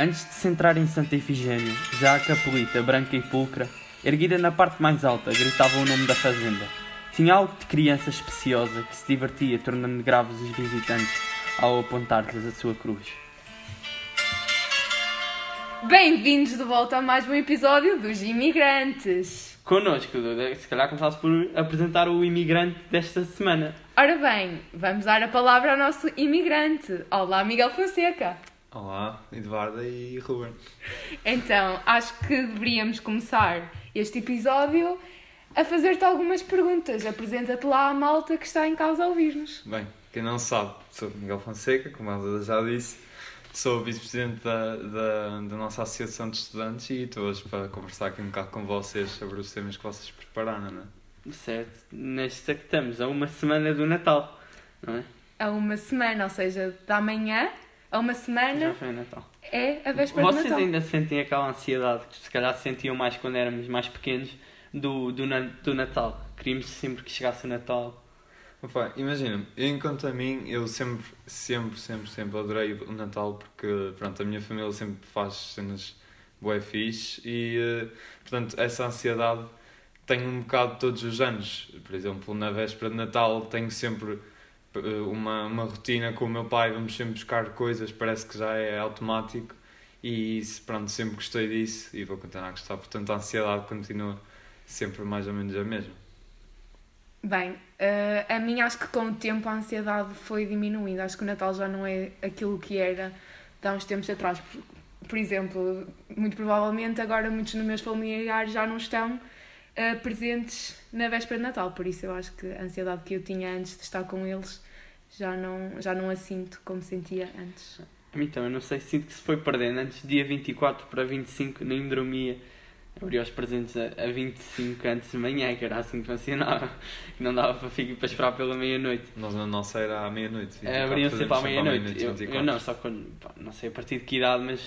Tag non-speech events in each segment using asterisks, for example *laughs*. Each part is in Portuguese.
Antes de se entrar em Santa Efigênia, já a capelita, branca e pulcra, erguida na parte mais alta, gritava o nome da fazenda. Tinha algo de criança especiosa que se divertia tornando graves os visitantes ao apontar-lhes a sua cruz. Bem-vindos de volta a mais um episódio dos Imigrantes. Connosco, se calhar começasse por apresentar o imigrante desta semana. Ora bem, vamos dar a palavra ao nosso imigrante. Olá, Miguel Fonseca. Olá, Eduarda e Ruben. Então, acho que deveríamos começar este episódio a fazer-te algumas perguntas. Apresenta-te lá à malta que está em casa a ouvir-nos. Bem, quem não sabe, sou Miguel Fonseca, como a Duda já disse, sou vice-presidente da, da, da nossa Associação de Estudantes e estou hoje para conversar aqui um bocado com vocês sobre os temas que vocês prepararam, não é? Certo, nesta que estamos, a uma semana do Natal, não é? A uma semana, ou seja, da manhã a uma Já semana foi o Natal. é a véspera de Vocês Natal. ainda sentem aquela ansiedade que se calhar sentiam mais quando éramos mais pequenos do, do, do Natal? Queríamos sempre que chegasse o Natal. Opa, imagina, enquanto a mim, eu sempre, sempre, sempre, sempre adorei o Natal porque, pronto, a minha família sempre faz cenas bué fixe e, eh, portanto, essa ansiedade tenho um bocado todos os anos. Por exemplo, na véspera de Natal tenho sempre uma, uma rotina com o meu pai, vamos sempre buscar coisas, parece que já é automático e, pronto, sempre gostei disso e vou continuar a gostar. Portanto, a ansiedade continua sempre mais ou menos a mesma. Bem, eh, a mim acho que com o tempo a ansiedade foi diminuindo. Acho que o Natal já não é aquilo que era de há uns tempos atrás. Por exemplo, muito provavelmente agora muitos dos meus familiares já não estão eh, presentes na véspera de Natal. Por isso eu acho que a ansiedade que eu tinha antes de estar com eles já não, já não a sinto como sentia antes. A mim também, não sei, sinto que se foi perdendo. Antes, dia 24 para 25, nem dormia. Abria os presentes a, a 25 antes de manhã, que era assim que funcionava. *laughs* Que não dava para, ficar, para esperar pela meia-noite. Nós na nossa era à meia-noite. É, 24, abriam sempre à meia-noite. Eu, 24. eu não, só quando, pá, não sei a partir de que idade, mas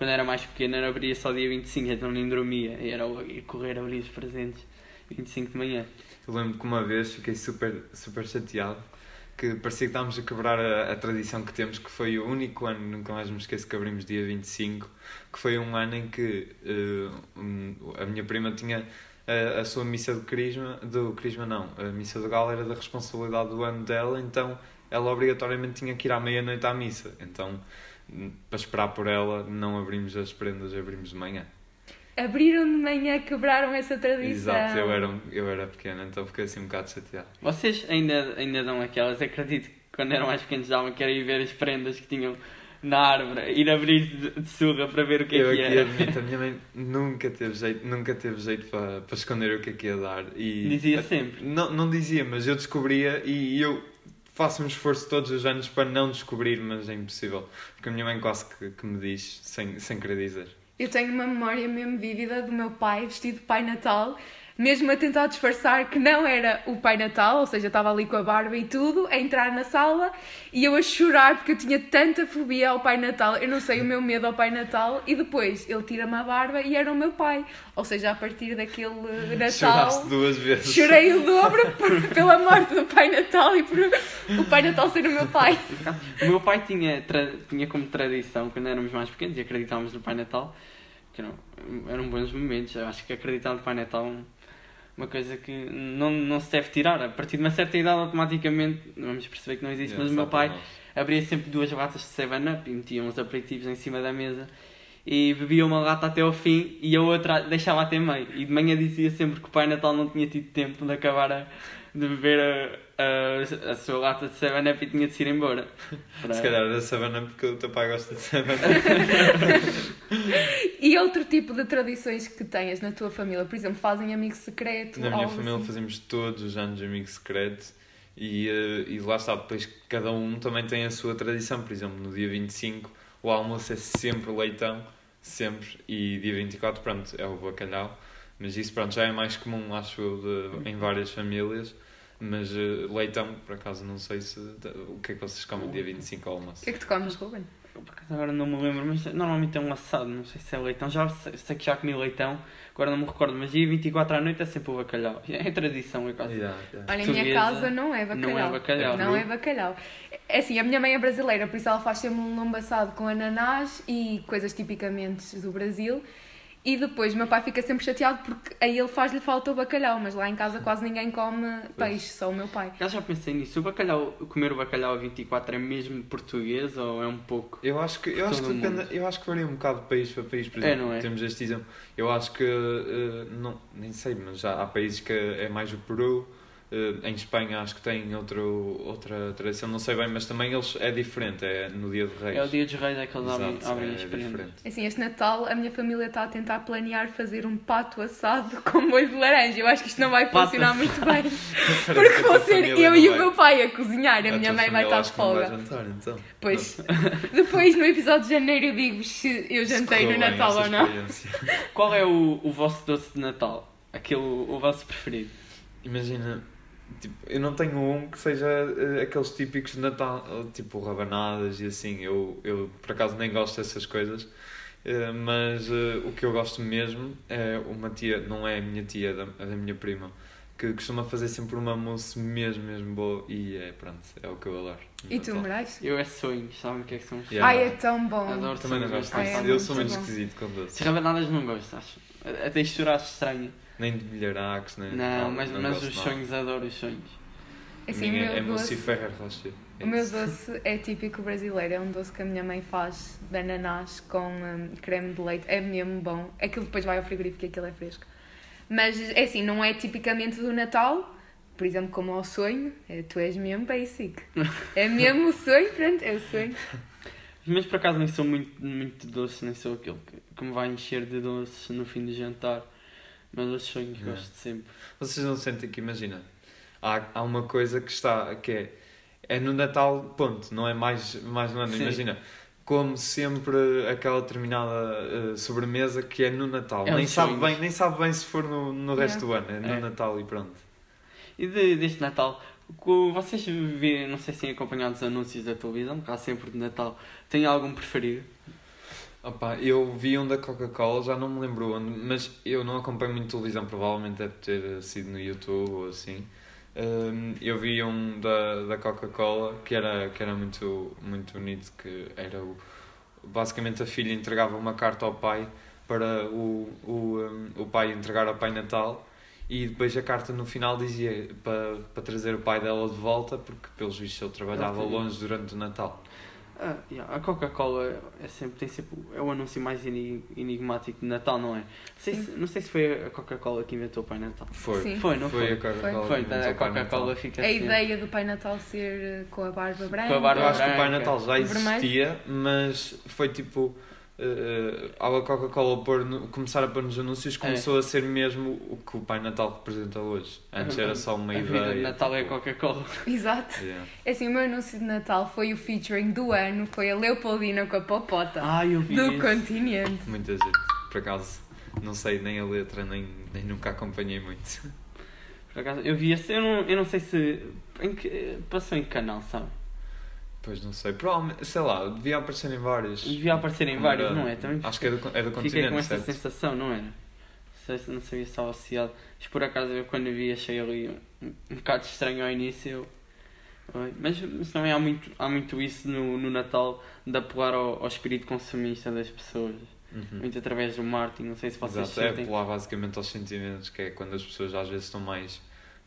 quando era mais pequeno era abria só dia 25, então nem dormia. E era ir correr a abrir os presentes 25 de manhã. Eu lembro que uma vez fiquei super, super chateado que parecia que estávamos a quebrar a, a tradição que temos, que foi o único ano, nunca mais me esqueço que abrimos dia 25, que foi um ano em que eh, um, a minha prima tinha a, a sua missa do crisma, do crisma não, a missa do galo era da responsabilidade do ano dela, então ela obrigatoriamente tinha que ir à meia-noite à missa, então para esperar por ela não abrimos as prendas, abrimos de manhã. Abriram de manhã, quebraram essa tradição. Exato, eu era, eu era pequena, então fiquei assim um bocado chateado. Vocês ainda, ainda dão aquelas, acredito que quando eram mais pequenos davam que era ir ver as prendas que tinham na árvore, ir abrir de, de surra para ver o que é eu que aqui era. admito, a minha mãe nunca teve jeito, nunca teve jeito para, para esconder o que é que ia dar. E, Dizia sempre. Não, não dizia, mas eu descobria e eu faço um esforço todos os anos para não descobrir, mas é impossível. Porque a minha mãe quase que, que me diz, sem, sem querer dizer. Eu tenho uma memória mesmo vívida do meu pai vestido de Pai Natal, mesmo a tentar disfarçar que não era o Pai Natal, ou seja, estava ali com a barba e tudo, a entrar na sala e eu a chorar porque eu tinha tanta fobia ao Pai Natal. Eu não sei o meu medo ao Pai Natal e depois ele tira-me a barba e era o meu pai. Ou seja, a partir daquele *laughs* Natal. Choraste duas vezes. Chorei o *laughs* dobro por- pela morte do Pai Natal e por o Pai Natal ser o meu pai. O meu pai tinha, tra- tinha como tradição, quando éramos mais pequenos e acreditávamos no Pai Natal, que eram, eram bons momentos. Eu acho que acreditar no Pai Natal uma coisa que não, não se deve tirar. A partir de uma certa idade, automaticamente, vamos perceber que não existe, Yeah, mas o meu pai abria sempre duas latas de 7-Up e metia uns aperitivos em cima da mesa e bebia uma lata até ao fim e a outra deixava até meio. E de manhã dizia sempre que o Pai Natal não tinha tido tempo de acabar a, de beber a, a, a sua lata de 7-Up e tinha de se ir embora. *laughs* Para- Se calhar era Savana porque o teu pai gosta de Savana. E outro tipo de tradições que tenhas na tua família? Por exemplo, fazem amigo secreto? Na minha família assim? fazemos todos os anos amigo secreto e, eh, e lá está, depois cada um também tem a sua tradição. Por exemplo, no dia 25 o almoço é sempre leitão, sempre, e dia 24, pronto, é o bacalhau. Mas isso, pronto, já é mais comum, acho eu, de- em várias famílias. Mas eh, leitão, por acaso, não sei se o que é que vocês comem dia 25 ao O almoço. que é que tu comes, Ruben? Eu, por acaso, agora não me lembro, mas normalmente é um assado, não sei se é leitão. Já sei, sei que já comi leitão, agora não me recordo, mas dia 24 à noite é sempre o bacalhau. *laughs* É tradição, é quase. Yeah, yeah. Olha, em minha casa não é bacalhau. Não é bacalhau. Não é bacalhau. É assim, a minha mãe é brasileira, por isso ela faz sempre um lombo assado com ananás e coisas tipicamente do Brasil. E depois meu pai fica sempre chateado porque a ele faz-lhe falta o bacalhau, mas lá em casa quase ninguém come peixe, só o meu pai. Eu já pensei nisso. O bacalhau, comer o bacalhau a 24 é mesmo português ou é um pouco? Eu acho que, eu acho que depende, eu acho que varia um bocado de país para país, por É, exemplo. não é? Temos este exemplo. Eu acho que, eh, não, nem sei, mas já há países que é mais o Peru. Eh, em Espanha acho que tem outro, outra tradição, não sei bem, mas também eles é diferente, é no dia de Reis. É o dia dos reis é que eles abrem, Exato, abrem é as prendas. diferente. Assim, este Natal a minha família está a tentar planear fazer um pato assado *laughs* com molho de laranja. Eu acho que isto não vai Pato funcionar muito *laughs* bem. Porque a tua ser eu e o meu pai a cozinhar, a tua minha mãe vai estar de folga. jantar, então. Pois, *laughs* depois no episódio de janeiro eu digo se eu jantei correu no Natal ou não. Qual é o, o vosso doce de Natal? Aquele, o vosso preferido? Imagina, tipo, eu não tenho um que seja eh, aqueles típicos de Natal, tipo rabanadas e assim. Eu, eu por acaso nem gosto dessas coisas, eh, mas eh, o que eu gosto mesmo é uma tia, não é a minha tia, é da, é da minha prima, que costuma fazer sempre uma mousse mesmo, mesmo boa e é pronto, é o que eu adoro. E tu. Moraes? Eu é sonhos, sabem o que é que são os Yeah. Ai, é tão bom. Adoro Também não gosto disso. é eu sou muito esquisito com doces. Rabanadas não gosto, acho. A textura acho estranha. Nem de milharacos, nem Não, mas, mas gosto os nada. sonhos, adoro os sonhos. A Assim, o minha meu é doce- Ferrer Rocher. O meu doce é típico brasileiro, é um doce que a minha mãe faz de ananás com hum, creme de leite, é mesmo bom. Aquilo depois vai ao frigorífico e aquilo é fresco. Mas é assim, não é tipicamente do Natal, por exemplo, como ao sonho, é, tu és mesmo basic. É mesmo o sonho, pronto, é o sonho. Mas por acaso nem sou muito, muito doce, nem sou aquele que, que me vai encher de doces no fim do jantar. Mas os sonhos É. gosto sempre. Vocês não sentem que, imagina, há, há uma coisa que está, que é, é no Natal, ponto, não é mais, mais no ano. Sim. Imagina, como sempre aquela determinada eh, sobremesa que é no Natal. É nem, sabe sonhos. bem, nem sabe bem se for no, no resto do ano, é no É. Natal e pronto. E de, deste Natal, vocês vê, não sei se têm acompanhado os anúncios da televisão, que há sempre de Natal, têm algum preferido? Opa, eu vi um da Coca-Cola, já não me lembro onde, mas eu não acompanho muito televisão, provavelmente deve ter sido no YouTube ou assim. Hum, eu vi um da, da Coca-Cola que era, que era muito, muito bonito, que era o, basicamente a filha entregava uma carta ao pai para o, o, hum, o pai entregar ao Pai Natal e depois a carta no final dizia para, para trazer o pai dela de volta porque pelos vistos ele trabalhava longe durante o Natal. Ah, yeah, a Coca-Cola é sempre, tem sempre, é o anúncio mais eni- enigmático de Natal, não é? Não sei, se, não sei se foi a Coca-Cola que inventou o Pai Natal. Foi, Sim. Foi, não foi? a Coca-Cola. Foi, então a. Coca-Cola fica A sempre. ideia do Pai Natal ser eh, com a barba branca. Com a barba Eu acho que o Pai branca. Natal já Vermelho. existia, mas foi tipo. Uh, ao a Coca-Cola pôr no- começar a pôr nos anúncios, começou a ser mesmo o que o Pai Natal representa hoje. Antes era só uma a vida ideia. de Natal é tipo, Coca-Cola. *laughs* Exato. yeah. É assim, o meu anúncio de Natal foi o featuring do ano, foi a Leopoldina com a Popota. Ah, eu vi do esse. continente. Muita gente. Por acaso, não sei nem a letra, nem, nem nunca acompanhei muito. Por acaso, eu vi esse, eu não, eu não sei se. Em que, passou em que canal, sabe? Pois não sei. Provavelmente, sei lá, devia aparecer em várias. Devia aparecer em era- não é? Também Acho que é do, é do fiquei continente, com essa certo? sensação, não era? Não sei se não sabia se estava associado. Mas por acaso eu quando vi achei ali um, um bocado estranho ao início. Mas, mas também há muito, há muito isso no, no Natal de apelar ao, ao espírito consumista das pessoas. Uhum. Muito através do marketing, não sei se vocês Exato, é sentem. apelar basicamente aos sentimentos, que é quando as pessoas às vezes estão mais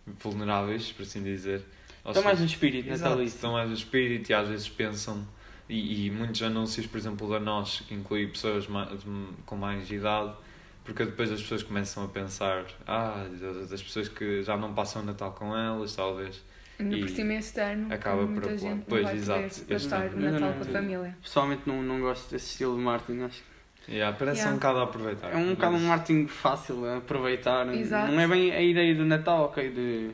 vulneráveis, por assim dizer. Estão mais no espírito natalício. estão mais no espírito e às vezes pensam, e, e muitos anúncios, por exemplo, da nós, que inclui pessoas com mais idade, porque depois as pessoas começam a pensar, ah, das- pessoas que já não passam o Natal com elas, talvez. Ainda E por cima este ano, acaba por muita apelar. Pois, vai exato, ano. o Natal Não, com a não. família. Pessoalmente não, não gosto desse estilo de marketing, acho que Yeah, parece Yeah. um bocado a aproveitar. É um bocado um mas- marketing fácil a aproveitar. Exato. Não é bem a ideia do Natal, ok? De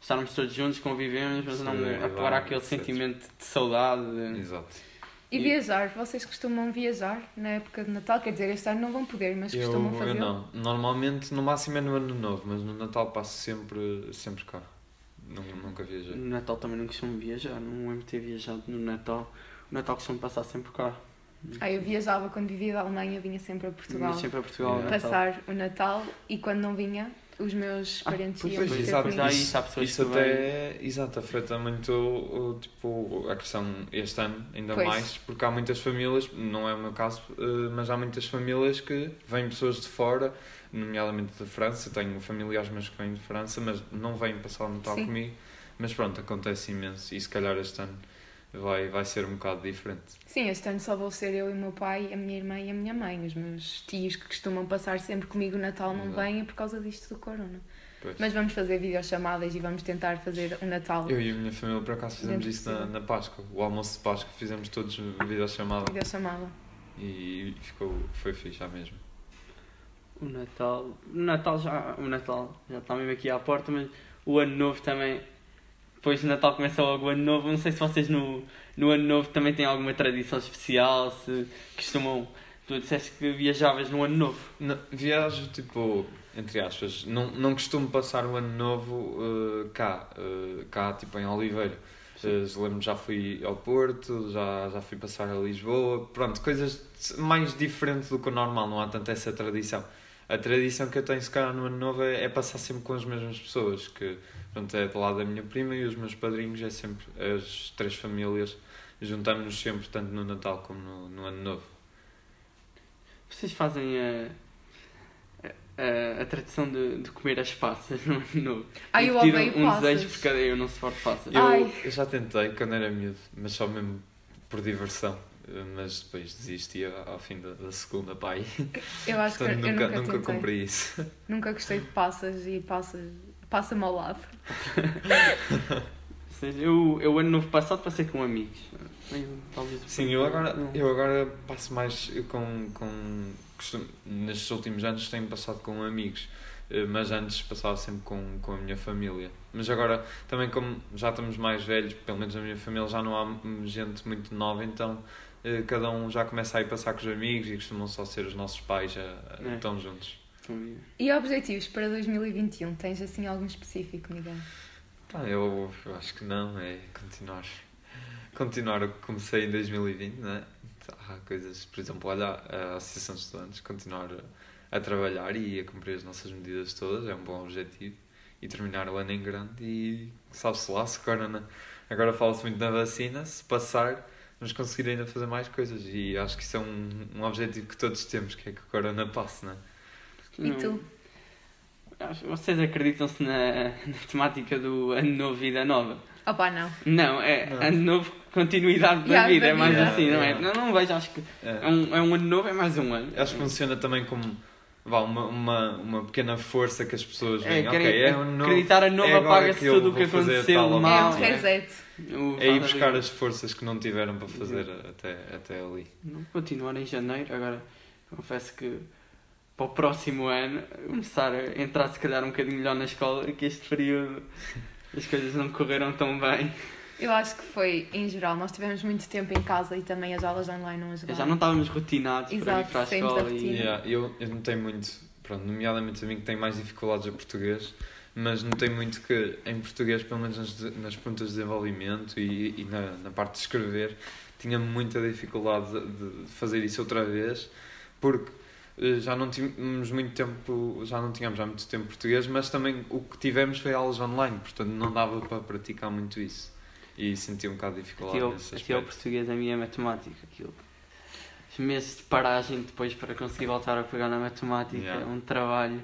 estarmos todos juntos, convivemos, mas não apelar aquele etc. sentimento de saudade. de- Exato. E E- viajar, vocês costumam viajar na época de Natal? Quer dizer, este ano não vão poder, mas Eu, costumam eu fazer. não. Normalmente, no máximo é no ano novo, mas no Natal passo sempre, sempre cá. Nun- Nunca viajei. No Natal também não costumo viajar, não lembro de ter viajado no Natal. O Natal costumo passar sempre cá. Ah, eu viajava quando vivia da Alemanha, vinha sempre a Portugal Mas sempre a Portugal. Natal. passar o Natal e quando não vinha, os meus Ah, parentes pois, iam pois, exato, comigo. isso há pessoas Isso que vêm. até, exato, afeta muito o, tipo, a questão este ano, ainda Pois. mais, porque há muitas famílias, não é o meu caso, eh, mas há muitas famílias que vêm pessoas de fora, nomeadamente da França, tenho familiares meus que vêm de França, mas não vêm passar o Natal Sim. comigo, mas pronto, acontece imenso e se calhar este ano vai, vai ser um bocado diferente. Sim, este ano só vou ser eu e o meu pai, a minha irmã e a minha mãe. Os meus tios que costumam passar sempre comigo o Natal não vêm por causa disto do corona. Pois. Mas vamos fazer videochamadas e vamos tentar fazer um Natal Eu e a minha família por acaso fizemos Dentro isso na, na Páscoa, o almoço de Páscoa fizemos todos videochamada videochamada. e ficou, foi fixe já mesmo. O Natal. O Natal já. O Natal já está mesmo aqui à porta, mas o ano novo também. Depois do Natal começa logo o ano novo. Não sei se vocês no, no ano novo também têm alguma tradição especial, se costumam. Tu disseste que viajavas no ano novo. Não, viajo, tipo, entre aspas, não, não costumo passar o ano novo eh, cá, eh, cá, tipo, em Oliveira. Uh, lembro já fui ao Porto, já, já fui passar a Lisboa, pronto, coisas mais diferentes do que o normal, não há tanto essa tradição. A tradição que eu tenho, se calhar, no ano novo é, é passar sempre com as mesmas pessoas, que pronto, é do lado da minha prima e os meus padrinhos, é sempre as três famílias, juntamos-nos sempre, tanto no Natal como no, no Ano Novo. Vocês fazem a. A, a tradição de, de comer as passas no ano novo. Ai, E eu odeio um passas. desejo por cada eu não suporto passas. Eu, eu já tentei quando era miúdo, mas só mesmo por diversão. Uh, Mas depois desisti ao ao fim da, da segunda pai. Eu acho que Portanto, eu nunca, nunca, nunca tentei. cumpri isso. Nunca gostei de passas e passas. Passa-me ao lado. *laughs* Ou seja, eu, eu ano novo passado passei com amigos. Eu, talvez Sim, eu agora, Não. eu agora passo mais com. com costumo, nestes últimos anos tenho passado com amigos, eh, mas antes passava sempre com, com a minha família. Mas agora, também como já estamos mais velhos, pelo menos na minha família já não há gente muito nova, então eh, cada um já começa a ir passar com os amigos e costumam só ser os nossos pais a, a, É. estão juntos. E objetivos para 2021? Tens assim algum específico, Miguel? Pá, eu, eu acho que não, é continuar. Continuar o que comecei em 2020, não é? Há coisas, por exemplo, olha, a Associação de Estudantes, continuar a, a trabalhar e a cumprir as nossas medidas todas, é um bom objetivo. E terminar o ano em grande e sabe-se lá, se corona. Agora fala-se muito na vacina, se passar, vamos conseguir ainda fazer mais coisas. E acho que isso é um, um objetivo que todos temos, que é que o corona passe, não é? E tu? Acho- Vocês acreditam-se na, na temática do ano novo, vida nova? Opá, não. Não, é Não. ano novo, continuidade da Yeah, vida, da é mais vida. assim, não é? Yeah. Não, não vejo, acho que É. é um, é um ano novo, é mais um ano. Acho que funciona também como vá, uma, uma, uma pequena força que as pessoas É, veem. é um novo, acreditar a nova é apaga-se que eu tudo o que vou fazer aconteceu tal ou mal. é um é? reset. É ir buscar as forças que não tiveram para fazer até, até ali. Não, continuar em janeiro, agora confesso que para o próximo ano começar a entrar se calhar um bocadinho melhor na escola, que este período as coisas não correram tão bem. Eu acho que foi, em geral, nós tivemos muito tempo em casa e também as aulas online não ajudaram. Já não estávamos rotinados para ir Exato, para a escola e. Yeah, eu, eu notei muito, pronto, nomeadamente a mim que tem mais dificuldades a português, mas notei muito que em português, pelo menos nas, nas perguntas de desenvolvimento e, e na, na parte de escrever, tinha muita dificuldade de de fazer isso outra vez, porque eh, já não tínhamos muito tempo, já não tínhamos há muito tempo português, mas também o que tivemos foi aulas online, portanto não dava para praticar muito isso. E senti um bocado de dificuldade aqui é o, nesse o português, a minha é matemática. Aquilo. Os meses de paragem depois para conseguir voltar a pegar na matemática Yeah. é um trabalho.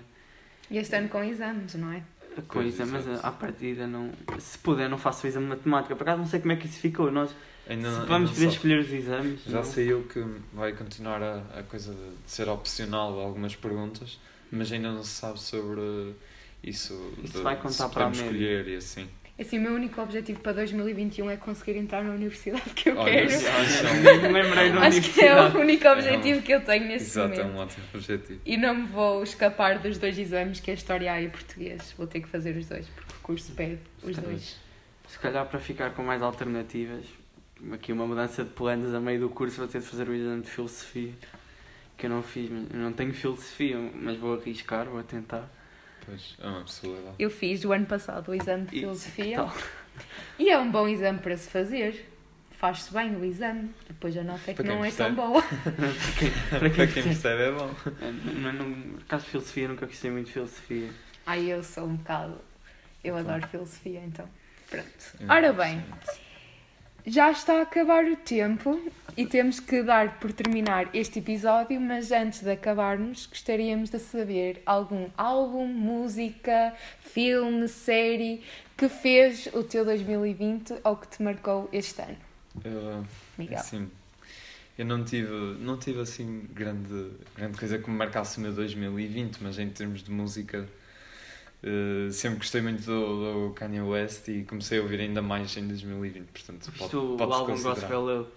E este ano com exames, não é? a coisa, mas à partida não. Se puder, não faço o exame de matemática. Por acaso não sei como é que isso ficou. Nós Ainda se vamos poder escolher os exames. Já não? saiu que vai continuar a, a coisa de, ser opcional algumas perguntas, mas ainda não se sabe sobre isso. Isso de, vai contar se para a média. escolher e assim. Assim, o meu único objetivo para 2021 é conseguir entrar na universidade que eu Olha, quero. é *laughs* me lembrei da Acho que é o único objetivo que eu tenho neste Exato, é momento. um ótimo objetivo. E não me vou escapar dos dois exames, que é História A e Português. Vou ter que fazer os dois, porque o curso pede os dois. Se calhar para ficar com mais alternativas, aqui uma mudança de planos a meio do curso, vou ter de fazer o exame de filosofia. Que eu não fiz, mas eu não tenho filosofia, mas vou arriscar, vou tentar. Pois, é uma possibilidade. Eu fiz o ano passado o exame de E- Filosofia e é um bom exame para se fazer. faz-se bem o exame, depois a nota é que não é percebe. tão boa. *laughs* para quem, para *laughs* quem percebe. é bom. Não, não, por causa de filosofia, nunca gostei muito de filosofia. Ai, eu sou um bocado. Eu adoro filosofia, então. Pronto. É Ora bem, já está a acabar o tempo e temos que dar por terminar este episódio, mas antes de acabarmos, gostaríamos de saber algum álbum, música, filme, série que fez o teu 2020 ou que te marcou este ano. Miguel. assim, eu não tive, não tive assim grande, grande coisa que me marcasse o meu 2020, mas em termos de música eh, sempre gostei muito do, do Kanye West e comecei a ouvir ainda mais em 2020, portanto pode, Isto, o álbum. Gospel Love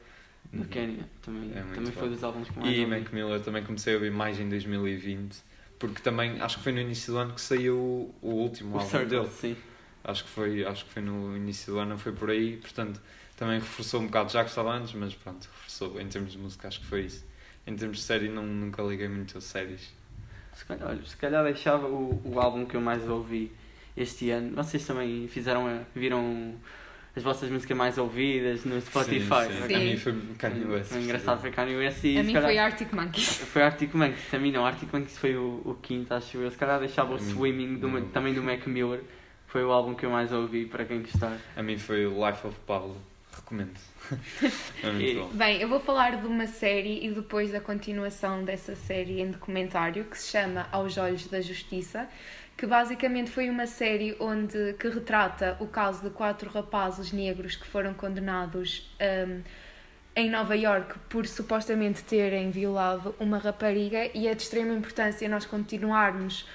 do Uhum. Kenya também, É também foi dos álbuns que mais E. Mac Miller também comecei a ouvir mais em 2020, porque também acho que foi no início do ano que saiu o, o último O álbum Circle, dele. sim. Acho que, foi, acho que foi no início do ano, foi por aí, portanto também reforçou um bocado, já gostava antes, mas pronto, reforçou em termos de música, acho que foi isso. Em termos de série, não, nunca liguei muito a séries. Se calhar, olha, se calhar deixava o, o álbum que eu mais ouvi este ano. Vocês também fizeram, a- viram as vossas músicas mais ouvidas no Spotify. Sim, sim. Sim. A mim foi Kanye West. Foi engraçado, foi Kanye West e A mim calhar- foi Arctic Monkeys. *laughs* Foi Arctic Monkeys, a mim não, Arctic Monkeys foi o, o quinto, acho eu. Se calhar deixava o Swimming do, também do Mac Miller, foi o álbum que eu mais ouvi para quem gostar. A mim foi o Life of Pablo, recomendo. *laughs* é muito bom. Bem, eu vou falar de uma série e depois da continuação dessa série em documentário que se chama Aos Olhos da Justiça, que basicamente foi uma série onde que retrata o caso de quatro rapazes negros que foram condenados hum, em Nova York por supostamente terem violado uma rapariga e é de extrema importância nós continuarmos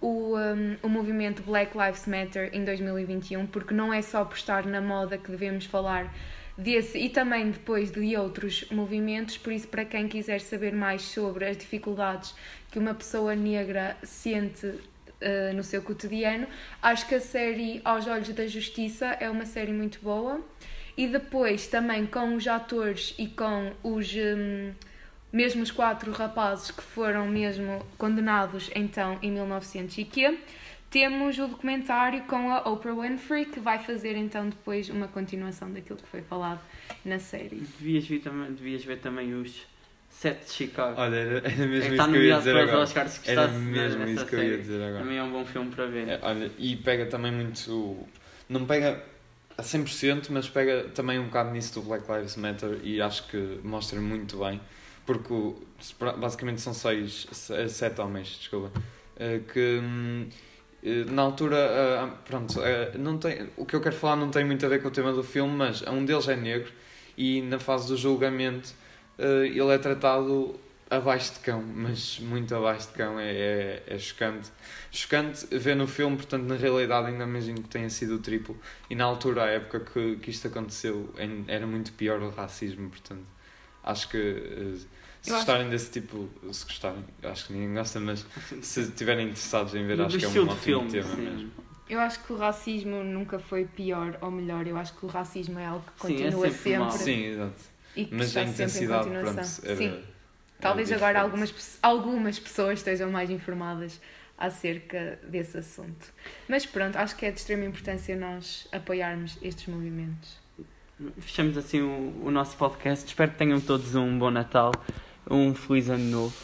o, hum, o movimento Black Lives Matter em 2021 porque não é só por estar na moda que devemos falar desse e também depois de outros movimentos, por isso para quem quiser saber mais sobre as dificuldades que uma pessoa negra sente eh, no seu cotidiano, acho que a série Aos Olhos da Justiça é uma série muito boa. E depois também com os atores e com os hum, mesmo os quatro rapazes que foram mesmo condenados então em 1900 e quê? Temos o documentário com a Oprah Winfrey que vai fazer então depois uma continuação daquilo que foi falado na série. Devias ver também, devias ver também os Sete de Chicago. Olha, era, era é mesmo que isso está que eu ia dizer agora. Oscars que Era está mesmo isso que eu ia dizer agora. Também é um bom filme para ver. É, olha, e pega também muito. Não pega a 100%, mas pega também um bocado nisso do Black Lives Matter e acho que mostra muito bem. Porque basicamente são seis, se- sete homens, desculpa, eh, que hum, eh, na altura, pronto, eh, não tem, o que eu quero falar não tem muito a ver com o tema do filme, mas um deles é negro e na fase do julgamento eh, ele é tratado abaixo de cão, mas muito abaixo de cão, é, é, é chocante. Chocante ver no filme, portanto, na realidade, ainda imagino que tenha sido o triplo. E na altura, a época que, que isto aconteceu, era muito pior o racismo, portanto, acho que eh, se Eu acho- gostarem desse tipo, se gostarem, acho que ninguém gosta, mas se estiverem interessados em ver, acho que é um ótimo filme, tema sim. mesmo. Eu acho que o racismo nunca foi pior ou melhor, eu acho que o racismo é algo que Sim, é continua sempre mau. sempre, Sim, exato. e que Mas está a sempre em intensidade, continuação. pronto, era, Sim. era Talvez agora diferente. algumas, algumas pessoas estejam mais informadas acerca desse assunto. Mas pronto, acho que é de extrema importância nós apoiarmos estes movimentos. Fechamos assim o, o nosso podcast. Espero que tenham todos um bom Natal, um feliz ano novo.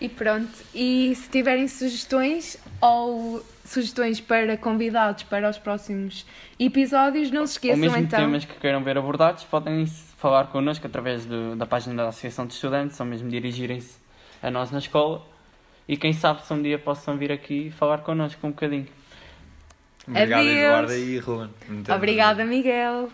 E pronto, e se tiverem sugestões ou sugestões para convidados para os próximos episódios, não se Ou esqueçam mesmo então. temas que queiram ver abordados, podem falar connosco através do- da página da Associação de Estudantes ou mesmo dirigirem-se a nós na escola. E quem sabe se um dia possam vir aqui falar connosco um bocadinho. Obrigado, Adeus. Eduardo e Ruben. Obrigada, Miguel.